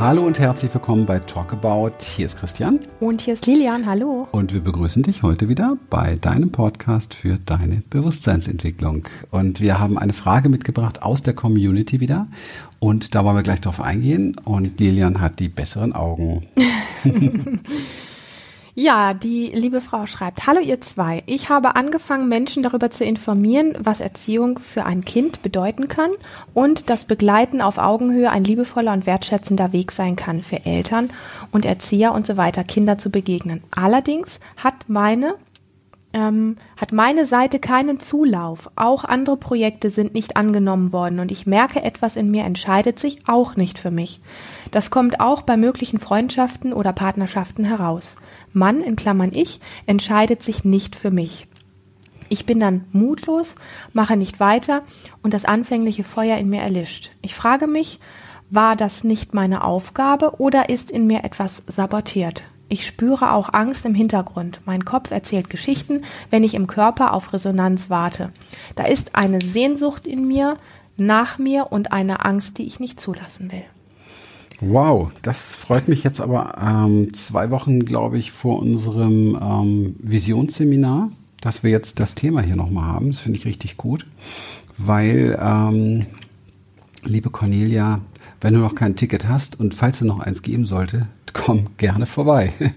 Hallo und herzlich willkommen bei Talk About. Hier ist Christian. Und hier ist Lilian. Hallo. Und wir begrüßen dich heute wieder bei deinem Podcast für deine Bewusstseinsentwicklung. Und wir haben eine Frage mitgebracht aus der Community wieder. Und da wollen wir gleich drauf eingehen. Und Lilian hat die besseren Augen. Ja, die liebe Frau schreibt, Hallo ihr zwei, ich habe angefangen, Menschen darüber zu informieren, was Erziehung für ein Kind bedeuten kann und dass Begleiten auf Augenhöhe ein liebevoller und wertschätzender Weg sein kann für Eltern und Erzieher und so weiter, Kinder zu begegnen. Allerdings hat meine ähm, hat meine Seite keinen Zulauf. Auch andere Projekte sind nicht angenommen worden und ich merke, etwas in mir entscheidet sich auch nicht für mich. Das kommt auch bei möglichen Freundschaften oder Partnerschaften heraus. Mann, in Klammern ich, entscheidet sich nicht für mich. Ich bin dann mutlos, mache nicht weiter und das anfängliche Feuer in mir erlischt. Ich frage mich, war das nicht meine Aufgabe oder ist in mir etwas sabotiert? Ich spüre auch Angst im Hintergrund. Mein Kopf erzählt Geschichten, wenn ich im Körper auf Resonanz warte. Da ist eine Sehnsucht in mir, nach mir und eine Angst, die ich nicht zulassen will. Wow, das freut mich jetzt aber ähm, zwei Wochen, glaube ich, vor unserem ähm, Visionsseminar, dass wir jetzt das Thema hier nochmal haben. Das finde ich richtig gut, weil, ähm, liebe Cornelia, wenn du noch kein Ticket hast und falls du noch eins geben sollte, komm gerne vorbei.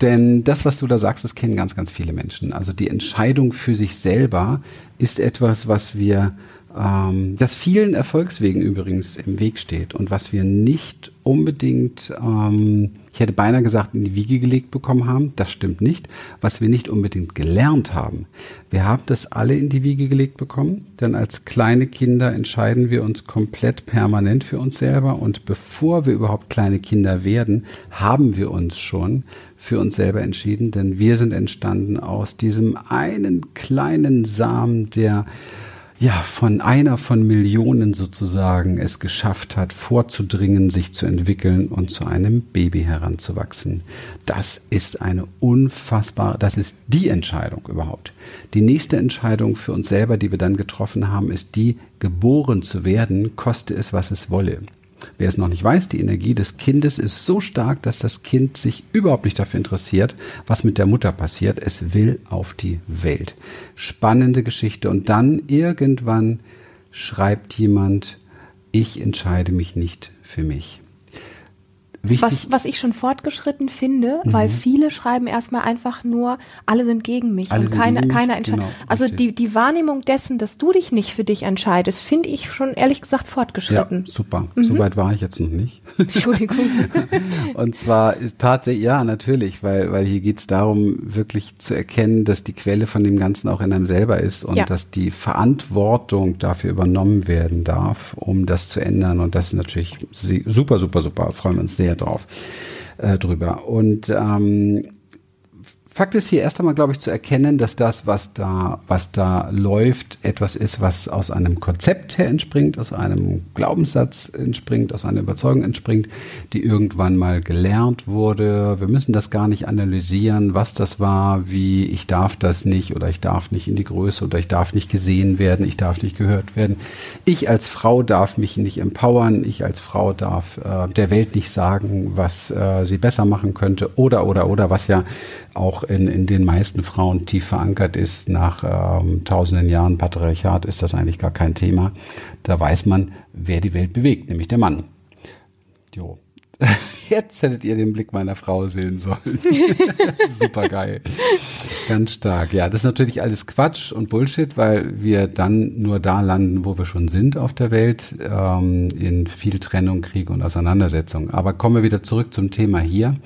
Denn das, was du da sagst, das kennen ganz, ganz viele Menschen. Also die Entscheidung für sich selber ist etwas, was wir ähm, das vielen Erfolgswegen übrigens im Weg steht und was wir nicht unbedingt, ähm, ich hätte beinahe gesagt, in die Wiege gelegt bekommen haben. Das stimmt nicht. Was wir nicht unbedingt gelernt haben. Wir haben das alle in die Wiege gelegt bekommen, denn als kleine Kinder entscheiden wir uns komplett permanent für uns selber und bevor wir überhaupt kleine Kinder werden, haben wir uns schon für uns selber entschieden, denn wir sind entstanden aus diesem einen kleinen Samen, der ja, von einer von Millionen sozusagen es geschafft hat, vorzudringen, sich zu entwickeln und zu einem Baby heranzuwachsen. Das ist eine unfassbare, das ist die Entscheidung überhaupt. Die nächste Entscheidung für uns selber, die wir dann getroffen haben, ist die, geboren zu werden, koste es, was es wolle. Wer es noch nicht weiß, die Energie des Kindes ist so stark, dass das Kind sich überhaupt nicht dafür interessiert, was mit der Mutter passiert. Es will auf die Welt. Spannende Geschichte. Und dann irgendwann schreibt jemand, ich entscheide mich nicht für mich. Wichtig. Was, was ich schon fortgeschritten finde, mhm. weil viele schreiben erstmal einfach nur, alle sind gegen mich alle und keine, keiner entscheidet. Genau, also die, die Wahrnehmung dessen, dass du dich nicht für dich entscheidest, finde ich schon ehrlich gesagt fortgeschritten. Ja, super. Mhm. Soweit war ich jetzt noch nicht. Entschuldigung. und zwar tatsächlich, ja, natürlich, weil, weil hier geht es darum, wirklich zu erkennen, dass die Quelle von dem Ganzen auch in einem selber ist und ja. dass die Verantwortung dafür übernommen werden darf, um das zu ändern. Und das ist natürlich super, super, super. Freuen wir uns sehr drauf äh, drüber. Und ähm, Fakt ist hier erst einmal, glaube ich, zu erkennen, dass das, was da, was da läuft, etwas ist, was aus einem Konzept her entspringt, aus einem Glaubenssatz entspringt, aus einer Überzeugung entspringt, die irgendwann mal gelernt wurde. Wir müssen das gar nicht analysieren, was das war, wie ich darf das nicht oder ich darf nicht in die Größe oder ich darf nicht gesehen werden, ich darf nicht gehört werden. Ich als Frau darf mich nicht empowern, ich als Frau darf äh, der Welt nicht sagen, was äh, sie besser machen könnte oder oder oder was ja auch in, in den meisten Frauen tief verankert ist. Nach ähm, tausenden Jahren Patriarchat ist das eigentlich gar kein Thema. Da weiß man, wer die Welt bewegt, nämlich der Mann. Jo. Jetzt hättet ihr den Blick meiner Frau sehen sollen. Super geil. Ganz stark. Ja, das ist natürlich alles Quatsch und Bullshit, weil wir dann nur da landen, wo wir schon sind auf der Welt, ähm, in viel Trennung, Krieg und Auseinandersetzung. Aber kommen wir wieder zurück zum Thema hier.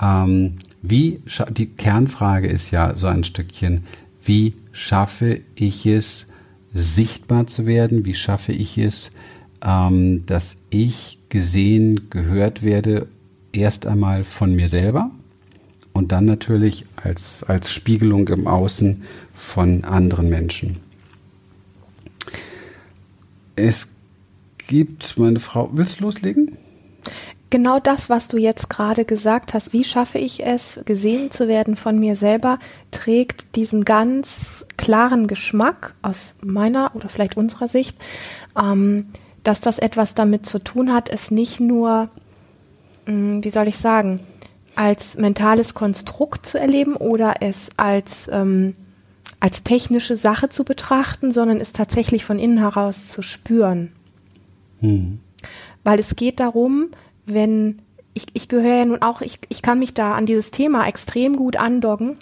Ähm, wie, die Kernfrage ist ja so ein Stückchen, wie schaffe ich es, sichtbar zu werden? Wie schaffe ich es, ähm, dass ich gesehen, gehört werde, erst einmal von mir selber und dann natürlich als, als Spiegelung im Außen von anderen Menschen. Es gibt, meine Frau, willst du loslegen? Genau das, was du jetzt gerade gesagt hast, wie schaffe ich es, gesehen zu werden von mir selber, trägt diesen ganz klaren Geschmack aus meiner oder vielleicht unserer Sicht, ähm, dass das etwas damit zu tun hat, es nicht nur mm, wie soll ich sagen, als mentales Konstrukt zu erleben oder es als, ähm, als technische Sache zu betrachten, sondern es tatsächlich von innen heraus zu spüren. Hm. Weil es geht darum, wenn ich, ich gehöre ja nun auch, ich, ich kann mich da an dieses Thema extrem gut andocken,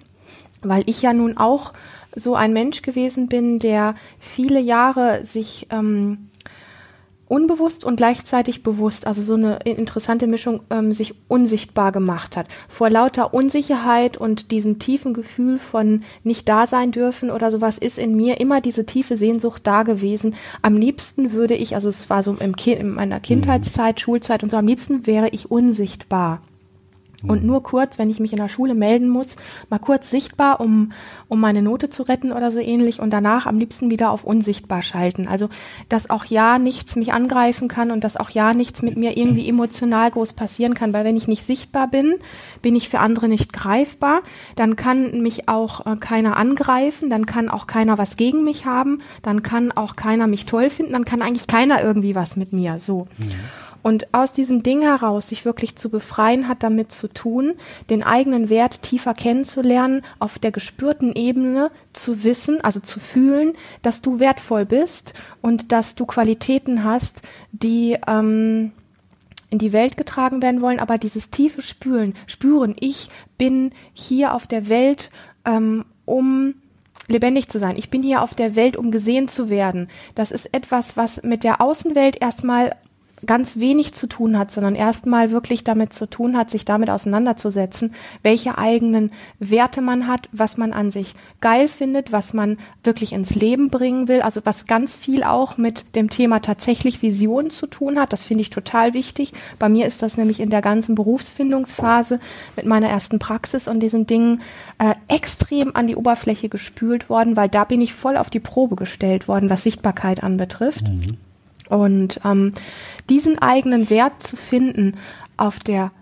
weil ich ja nun auch so ein Mensch gewesen bin, der viele Jahre sich ähm, unbewusst und gleichzeitig bewusst, also so eine interessante Mischung, ähm, sich unsichtbar gemacht hat. Vor lauter Unsicherheit und diesem tiefen Gefühl von nicht da sein dürfen oder sowas ist in mir immer diese tiefe Sehnsucht da gewesen. Am liebsten würde ich, also es war so im Ki in meiner Kindheitszeit, mhm. Schulzeit und so, am liebsten wäre ich unsichtbar. Und nur kurz, wenn ich mich in der Schule melden muss, mal kurz sichtbar, um, um meine Note zu retten oder so ähnlich und danach am liebsten wieder auf unsichtbar schalten. Also, dass auch ja nichts mich angreifen kann und dass auch ja nichts mit mir irgendwie emotional groß passieren kann, weil wenn ich nicht sichtbar bin, bin ich für andere nicht greifbar, dann kann mich auch äh, keiner angreifen, dann kann auch keiner was gegen mich haben, dann kann auch keiner mich toll finden, dann kann eigentlich keiner irgendwie was mit mir, so. Mhm. Und aus diesem Ding heraus, sich wirklich zu befreien, hat damit zu tun, den eigenen Wert tiefer kennenzulernen, auf der gespürten Ebene zu wissen, also zu fühlen, dass du wertvoll bist und dass du Qualitäten hast, die ähm, in die Welt getragen werden wollen, aber dieses tiefe Spüren, spüren, ich bin hier auf der Welt, ähm, um lebendig zu sein. Ich bin hier auf der Welt, um gesehen zu werden. Das ist etwas, was mit der Außenwelt erstmal ganz wenig zu tun hat, sondern erstmal wirklich damit zu tun hat, sich damit auseinanderzusetzen, welche eigenen Werte man hat, was man an sich geil findet, was man wirklich ins Leben bringen will, also was ganz viel auch mit dem Thema tatsächlich Vision zu tun hat. Das finde ich total wichtig. Bei mir ist das nämlich in der ganzen Berufsfindungsphase mit meiner ersten Praxis und diesen Dingen äh, extrem an die Oberfläche gespült worden, weil da bin ich voll auf die Probe gestellt worden, was Sichtbarkeit anbetrifft. Mhm. Und ähm, diesen eigenen Wert zu finden auf der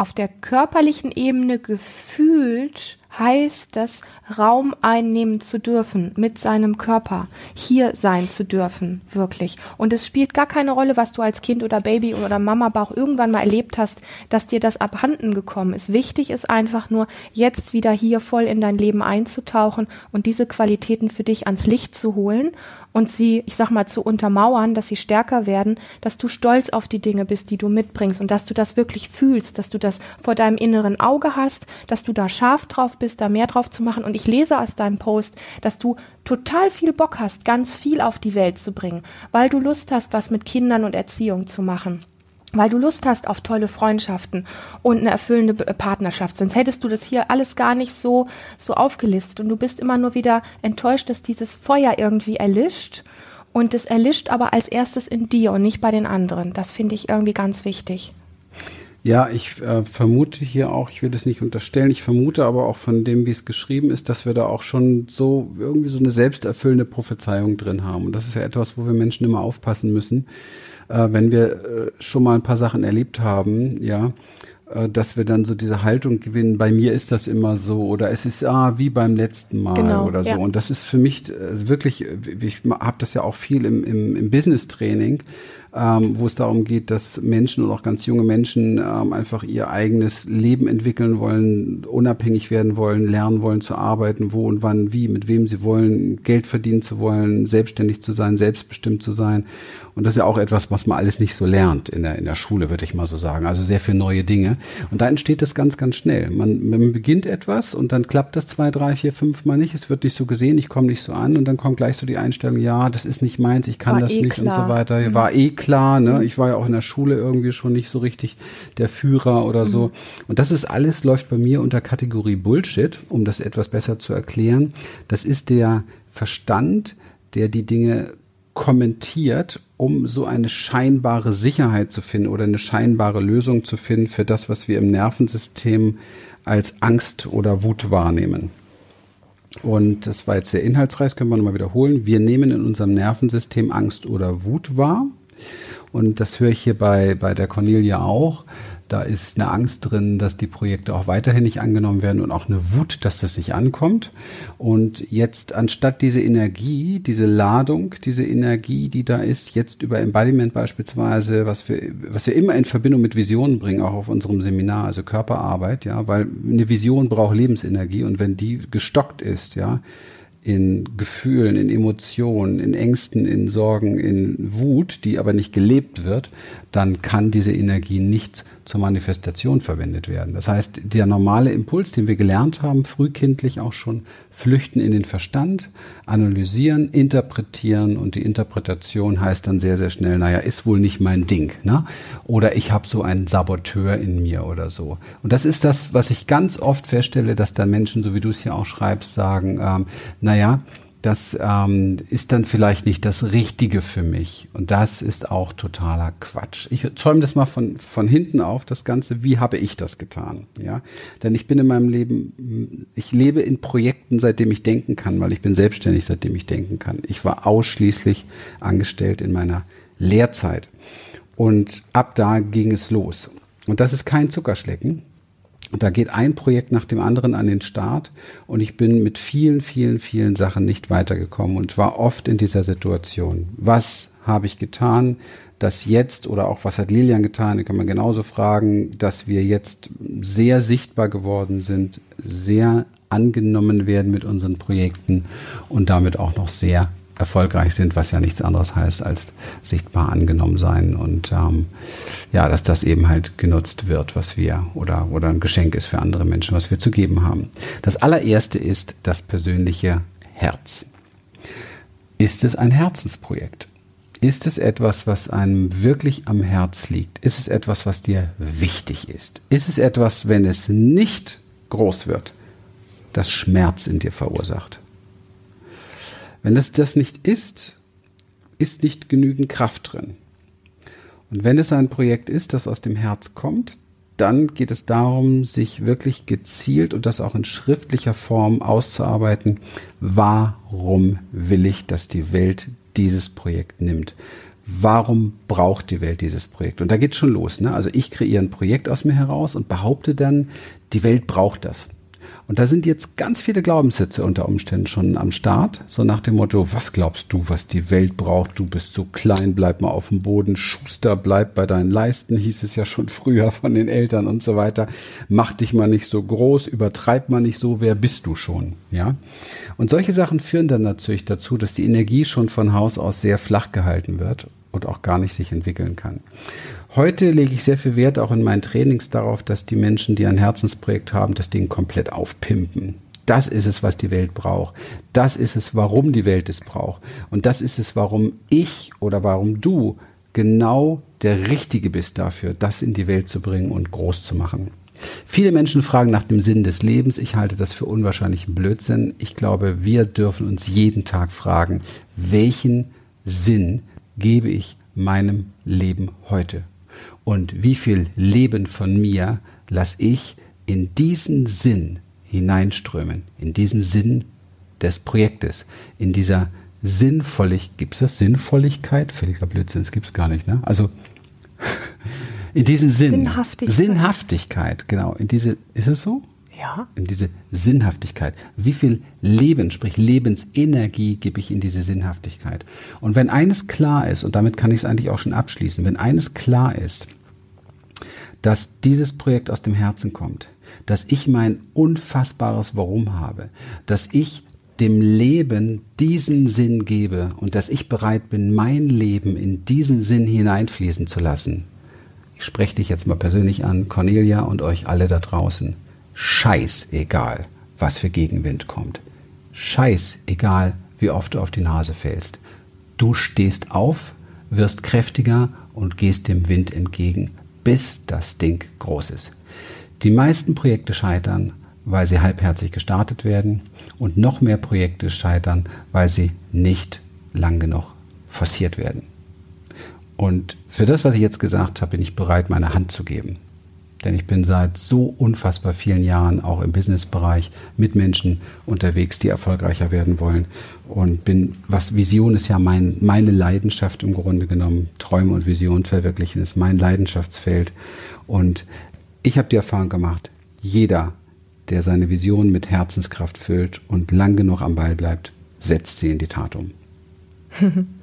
auf der körperlichen Ebene gefühlt heißt das, Raum einnehmen zu dürfen mit seinem Körper, hier sein zu dürfen, wirklich. Und es spielt gar keine Rolle, was du als Kind oder Baby oder Mama Bauch irgendwann mal erlebt hast, dass dir das abhanden gekommen ist. Wichtig ist einfach nur, jetzt wieder hier voll in dein Leben einzutauchen und diese Qualitäten für dich ans Licht zu holen und sie, ich sag mal, zu untermauern, dass sie stärker werden, dass du stolz auf die Dinge bist, die du mitbringst und dass du das wirklich fühlst, dass du das vor deinem inneren Auge hast, dass du da scharf drauf bist, da mehr drauf zu machen. Und ich lese aus deinem Post, dass du total viel Bock hast, ganz viel auf die Welt zu bringen, weil du Lust hast, was mit Kindern und Erziehung zu machen weil du Lust hast auf tolle Freundschaften und eine erfüllende Partnerschaft. Sonst hättest du das hier alles gar nicht so, so aufgelistet. Und du bist immer nur wieder enttäuscht, dass dieses Feuer irgendwie erlischt. Und es erlischt aber als erstes in dir und nicht bei den anderen. Das finde ich irgendwie ganz wichtig. Ja, ich äh, vermute hier auch, ich will das nicht unterstellen, ich vermute aber auch von dem, wie es geschrieben ist, dass wir da auch schon so irgendwie so eine selbsterfüllende Prophezeiung drin haben. Und das ist ja etwas, wo wir Menschen immer aufpassen müssen äh, wenn wir äh, schon mal ein paar Sachen erlebt haben, ja, äh, dass wir dann so diese Haltung gewinnen, bei mir ist das immer so oder es ist ah, wie beim letzten Mal genau, oder so. Ja. Und das ist für mich äh, wirklich, ich habe das ja auch viel im, im, im Business-Training, ähm, wo es darum geht, dass Menschen und auch ganz junge Menschen ähm, einfach ihr eigenes Leben entwickeln wollen, unabhängig werden wollen, lernen wollen zu arbeiten, wo und wann, wie, mit wem sie wollen, Geld verdienen zu wollen, selbstständig zu sein, selbstbestimmt zu sein. Und das ist ja auch etwas, was man alles nicht so lernt in der, in der Schule, würde ich mal so sagen. Also sehr viele neue Dinge. Und da entsteht das ganz, ganz schnell. Man, man beginnt etwas und dann klappt das zwei, drei, vier, fünf Mal nicht. Es wird nicht so gesehen, ich komme nicht so an und dann kommt gleich so die Einstellung, ja, das ist nicht meins, ich kann war das eh nicht klar. und so weiter. Mhm. War eh klar, ne? Mhm. Ich war ja auch in der Schule irgendwie schon nicht so richtig der Führer oder so. Mhm. Und das ist alles, läuft bei mir unter Kategorie Bullshit, um das etwas besser zu erklären. Das ist der Verstand, der die Dinge kommentiert, um so eine scheinbare Sicherheit zu finden oder eine scheinbare Lösung zu finden für das, was wir im Nervensystem als Angst oder Wut wahrnehmen. Und das war jetzt sehr inhaltsreich, können wir nochmal wiederholen. Wir nehmen in unserem Nervensystem Angst oder Wut wahr. Und das höre ich hier bei, bei der Cornelia auch, Da ist eine Angst drin, dass die Projekte auch weiterhin nicht angenommen werden und auch eine Wut, dass das nicht ankommt. Und jetzt anstatt diese Energie, diese Ladung, diese Energie, die da ist, jetzt über Embodiment beispielsweise, was wir, was wir immer in Verbindung mit Visionen bringen, auch auf unserem Seminar, also Körperarbeit, ja, weil eine Vision braucht Lebensenergie und wenn die gestockt ist, ja, in Gefühlen, in Emotionen, in Ängsten, in Sorgen, in Wut, die aber nicht gelebt wird, dann kann diese Energie nicht zur Manifestation verwendet werden. Das heißt, der normale Impuls, den wir gelernt haben, frühkindlich auch schon, flüchten in den Verstand, analysieren, interpretieren und die Interpretation heißt dann sehr, sehr schnell, naja, ist wohl nicht mein Ding. Ne? Oder ich habe so einen Saboteur in mir oder so. Und das ist das, was ich ganz oft feststelle, dass da Menschen, so wie du es hier auch schreibst, sagen, ähm, naja, das ähm, ist dann vielleicht nicht das Richtige für mich. Und das ist auch totaler Quatsch. Ich zäume das mal von, von hinten auf, das Ganze. Wie habe ich das getan? Ja, denn ich bin in meinem Leben, ich lebe in Projekten, seitdem ich denken kann, weil ich bin selbstständig, seitdem ich denken kann. Ich war ausschließlich angestellt in meiner Lehrzeit. Und ab da ging es los. Und das ist kein Zuckerschlecken. Da geht ein Projekt nach dem anderen an den Start und ich bin mit vielen, vielen, vielen Sachen nicht weitergekommen und war oft in dieser Situation. Was habe ich getan, dass jetzt oder auch was hat Lilian getan, kann man genauso fragen, dass wir jetzt sehr sichtbar geworden sind, sehr angenommen werden mit unseren Projekten und damit auch noch sehr erfolgreich sind, was ja nichts anderes heißt als sichtbar angenommen sein und ähm, ja, dass das eben halt genutzt wird, was wir oder oder ein Geschenk ist für andere Menschen, was wir zu geben haben. Das allererste ist das persönliche Herz. Ist es ein Herzensprojekt? Ist es etwas, was einem wirklich am Herz liegt? Ist es etwas, was dir wichtig ist? Ist es etwas, wenn es nicht groß wird, das Schmerz in dir verursacht? Wenn es das nicht ist, ist nicht genügend Kraft drin. Und wenn es ein Projekt ist, das aus dem Herz kommt, dann geht es darum, sich wirklich gezielt und das auch in schriftlicher Form auszuarbeiten. Warum will ich, dass die Welt dieses Projekt nimmt? Warum braucht die Welt dieses Projekt? Und da geht schon los. Ne? Also ich kreiere ein Projekt aus mir heraus und behaupte dann, die Welt braucht das. Und da sind jetzt ganz viele Glaubenssätze unter Umständen schon am Start. So nach dem Motto, was glaubst du, was die Welt braucht? Du bist so klein, bleib mal auf dem Boden. Schuster, bleib bei deinen Leisten, hieß es ja schon früher von den Eltern und so weiter. Mach dich mal nicht so groß, übertreib mal nicht so, wer bist du schon? Ja. Und solche Sachen führen dann natürlich dazu, dass die Energie schon von Haus aus sehr flach gehalten wird und auch gar nicht sich entwickeln kann. Heute lege ich sehr viel Wert auch in meinen Trainings darauf, dass die Menschen, die ein Herzensprojekt haben, das Ding komplett aufpimpen. Das ist es, was die Welt braucht. Das ist es, warum die Welt es braucht. Und das ist es, warum ich oder warum du genau der Richtige bist dafür, das in die Welt zu bringen und groß zu machen. Viele Menschen fragen nach dem Sinn des Lebens. Ich halte das für unwahrscheinlichen Blödsinn. Ich glaube, wir dürfen uns jeden Tag fragen, welchen Sinn gebe ich meinem Leben heute? Und wie viel Leben von mir lasse ich in diesen Sinn hineinströmen, in diesen Sinn des Projektes, in dieser Sinnvolligkeit, gibt es das Sinnvolligkeit? Völliger Blödsinn, das gibt es gar nicht, ne? Also in diesen Sinn. Sinnhaftigkeit. Sinnhaftigkeit, genau. In diese, ist es so? Ja. In diese Sinnhaftigkeit. Wie viel Leben, sprich Lebensenergie gebe ich in diese Sinnhaftigkeit? Und wenn eines klar ist, und damit kann ich es eigentlich auch schon abschließen, wenn eines klar ist, dass dieses Projekt aus dem Herzen kommt, dass ich mein unfassbares Warum habe, dass ich dem Leben diesen Sinn gebe und dass ich bereit bin, mein Leben in diesen Sinn hineinfließen zu lassen. Ich spreche dich jetzt mal persönlich an, Cornelia und euch alle da draußen scheißegal, was für Gegenwind kommt. Scheißegal, wie oft du auf die Nase fällst. Du stehst auf, wirst kräftiger und gehst dem Wind entgegen, bis das Ding groß ist. Die meisten Projekte scheitern, weil sie halbherzig gestartet werden und noch mehr Projekte scheitern, weil sie nicht lang genug forciert werden. Und für das, was ich jetzt gesagt habe, bin ich bereit, meine Hand zu geben. Denn ich bin seit so unfassbar vielen Jahren auch im Businessbereich mit Menschen unterwegs, die erfolgreicher werden wollen. Und bin, was Vision ist ja mein, meine Leidenschaft im Grunde genommen. Träume und Vision verwirklichen ist mein Leidenschaftsfeld. Und ich habe die Erfahrung gemacht, jeder, der seine Vision mit Herzenskraft füllt und lang genug am Ball bleibt, setzt sie in die Tat um.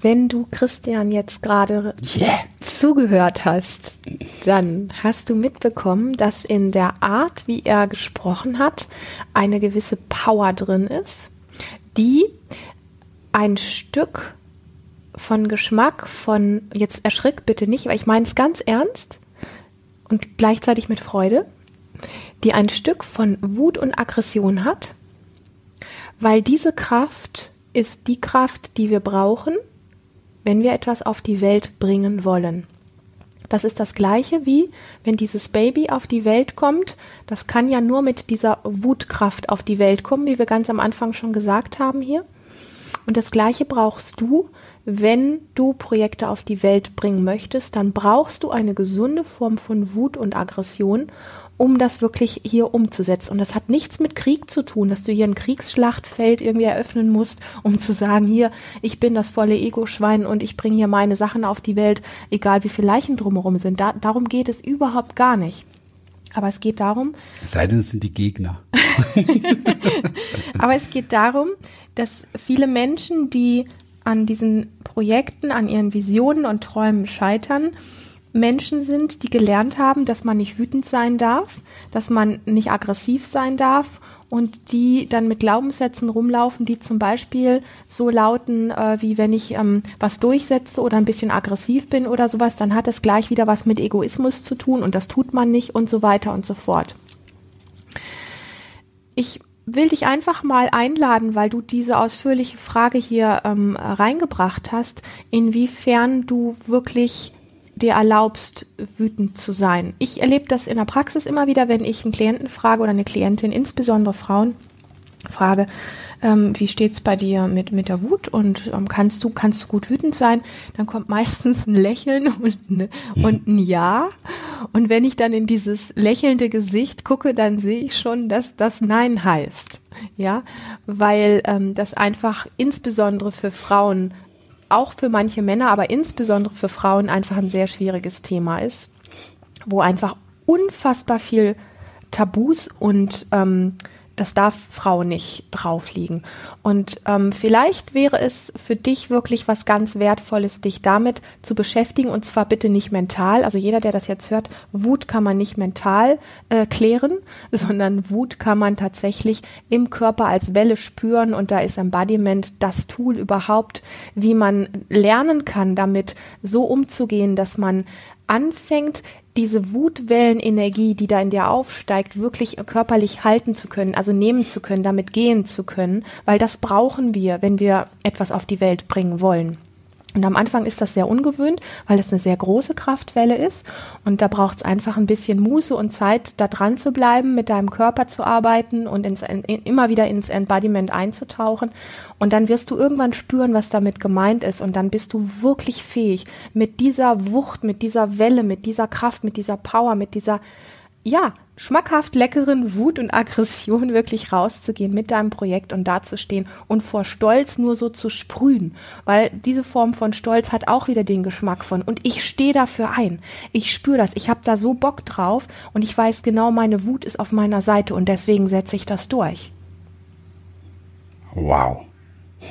Wenn du Christian jetzt gerade yeah. zugehört hast, dann hast du mitbekommen, dass in der Art, wie er gesprochen hat, eine gewisse Power drin ist, die ein Stück von Geschmack, von, jetzt erschrick bitte nicht, weil ich meine es ganz ernst und gleichzeitig mit Freude, die ein Stück von Wut und Aggression hat, weil diese Kraft ist die Kraft, die wir brauchen, wenn wir etwas auf die Welt bringen wollen. Das ist das gleiche wie, wenn dieses Baby auf die Welt kommt, das kann ja nur mit dieser Wutkraft auf die Welt kommen, wie wir ganz am Anfang schon gesagt haben hier. Und das gleiche brauchst du, wenn du Projekte auf die Welt bringen möchtest, dann brauchst du eine gesunde Form von Wut und Aggression, um das wirklich hier umzusetzen. Und das hat nichts mit Krieg zu tun, dass du hier ein Kriegsschlachtfeld irgendwie eröffnen musst, um zu sagen, hier, ich bin das volle Ego-Schwein und ich bringe hier meine Sachen auf die Welt, egal wie viele Leichen drumherum sind. Da, darum geht es überhaupt gar nicht. Aber es geht darum. Es sei denn, es sind die Gegner. Aber es geht darum, dass viele Menschen, die an diesen Projekten, an ihren Visionen und Träumen scheitern, Menschen sind, die gelernt haben, dass man nicht wütend sein darf, dass man nicht aggressiv sein darf und die dann mit Glaubenssätzen rumlaufen, die zum Beispiel so lauten, äh, wie wenn ich ähm, was durchsetze oder ein bisschen aggressiv bin oder sowas, dann hat es gleich wieder was mit Egoismus zu tun und das tut man nicht und so weiter und so fort. Ich will dich einfach mal einladen, weil du diese ausführliche Frage hier ähm, reingebracht hast, inwiefern du wirklich dir erlaubst, wütend zu sein. Ich erlebe das in der Praxis immer wieder, wenn ich einen Klienten frage oder eine Klientin, insbesondere Frauen, frage, ähm, wie steht's bei dir mit, mit der Wut und ähm, kannst du, kannst du gut wütend sein? Dann kommt meistens ein Lächeln und, ne, und ein Ja. Und wenn ich dann in dieses lächelnde Gesicht gucke, dann sehe ich schon, dass das Nein heißt. Ja, weil ähm, das einfach insbesondere für Frauen auch für manche Männer, aber insbesondere für Frauen einfach ein sehr schwieriges Thema ist, wo einfach unfassbar viel Tabus und ähm, das darf Frau nicht drauf liegen. Und ähm, vielleicht wäre es für dich wirklich was ganz Wertvolles, dich damit zu beschäftigen und zwar bitte nicht mental. Also jeder, der das jetzt hört, Wut kann man nicht mental äh, klären, sondern Wut kann man tatsächlich im Körper als Welle spüren und da ist Embodiment das Tool überhaupt, wie man lernen kann, damit so umzugehen, dass man anfängt, diese Wutwellenenergie, die da in dir aufsteigt, wirklich körperlich halten zu können, also nehmen zu können, damit gehen zu können, weil das brauchen wir, wenn wir etwas auf die Welt bringen wollen. Und am Anfang ist das sehr ungewöhnt, weil das eine sehr große Kraftwelle ist. Und da braucht es einfach ein bisschen Muße und Zeit, da dran zu bleiben, mit deinem Körper zu arbeiten und ins, in, immer wieder ins Embodiment einzutauchen. Und dann wirst du irgendwann spüren, was damit gemeint ist. Und dann bist du wirklich fähig, mit dieser Wucht, mit dieser Welle, mit dieser Kraft, mit dieser Power, mit dieser, ja, schmackhaft leckeren Wut und Aggression wirklich rauszugehen mit deinem Projekt und dazustehen und vor Stolz nur so zu sprühen, weil diese Form von Stolz hat auch wieder den Geschmack von und ich stehe dafür ein. Ich spüre das, ich habe da so Bock drauf und ich weiß genau, meine Wut ist auf meiner Seite und deswegen setze ich das durch. Wow.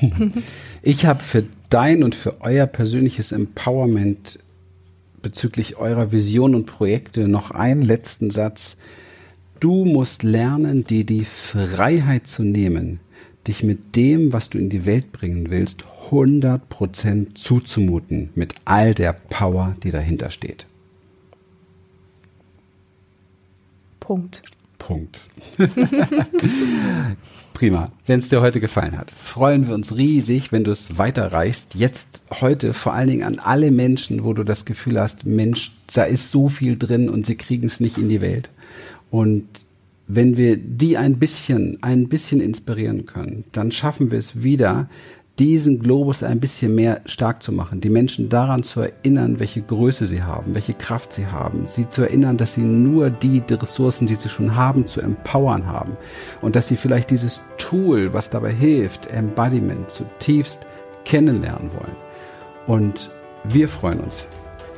ich habe für dein und für euer persönliches Empowerment bezüglich eurer Vision und Projekte noch einen letzten Satz. Du musst lernen, dir die Freiheit zu nehmen, dich mit dem, was du in die Welt bringen willst, 100% zuzumuten, mit all der Power, die dahinter steht. Punkt. Punkt. Prima. Wenn es dir heute gefallen hat, freuen wir uns riesig, wenn du es weiterreichst. Jetzt heute vor allen Dingen an alle Menschen, wo du das Gefühl hast, Mensch, da ist so viel drin und sie kriegen es nicht in die Welt. Und wenn wir die ein bisschen, ein bisschen inspirieren können, dann schaffen wir es wieder, diesen Globus ein bisschen mehr stark zu machen, die Menschen daran zu erinnern, welche Größe sie haben, welche Kraft sie haben, sie zu erinnern, dass sie nur die, die Ressourcen, die sie schon haben, zu empowern haben und dass sie vielleicht dieses Tool, was dabei hilft, Embodiment zutiefst kennenlernen wollen. Und wir freuen uns,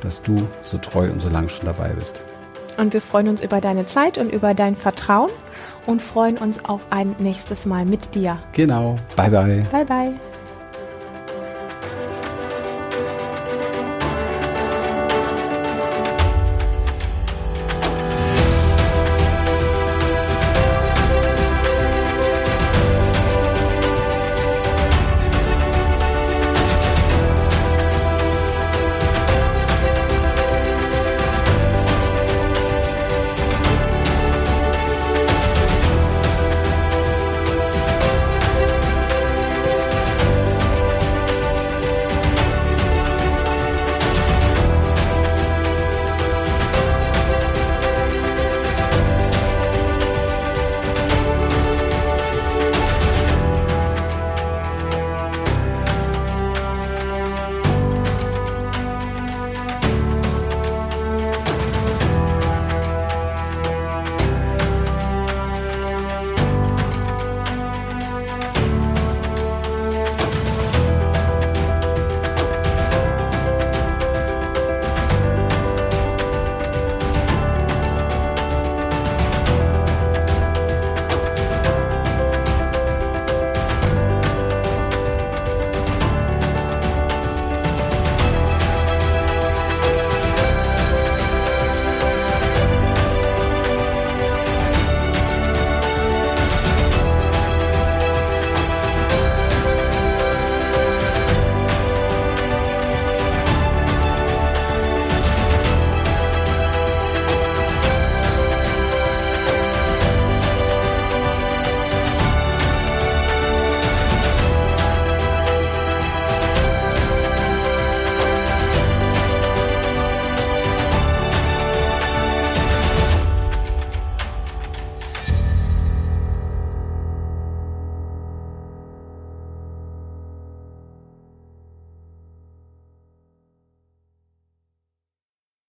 dass du so treu und so lange schon dabei bist. Und wir freuen uns über deine Zeit und über dein Vertrauen und freuen uns auf ein nächstes Mal mit dir. Genau. Bye bye. Bye bye.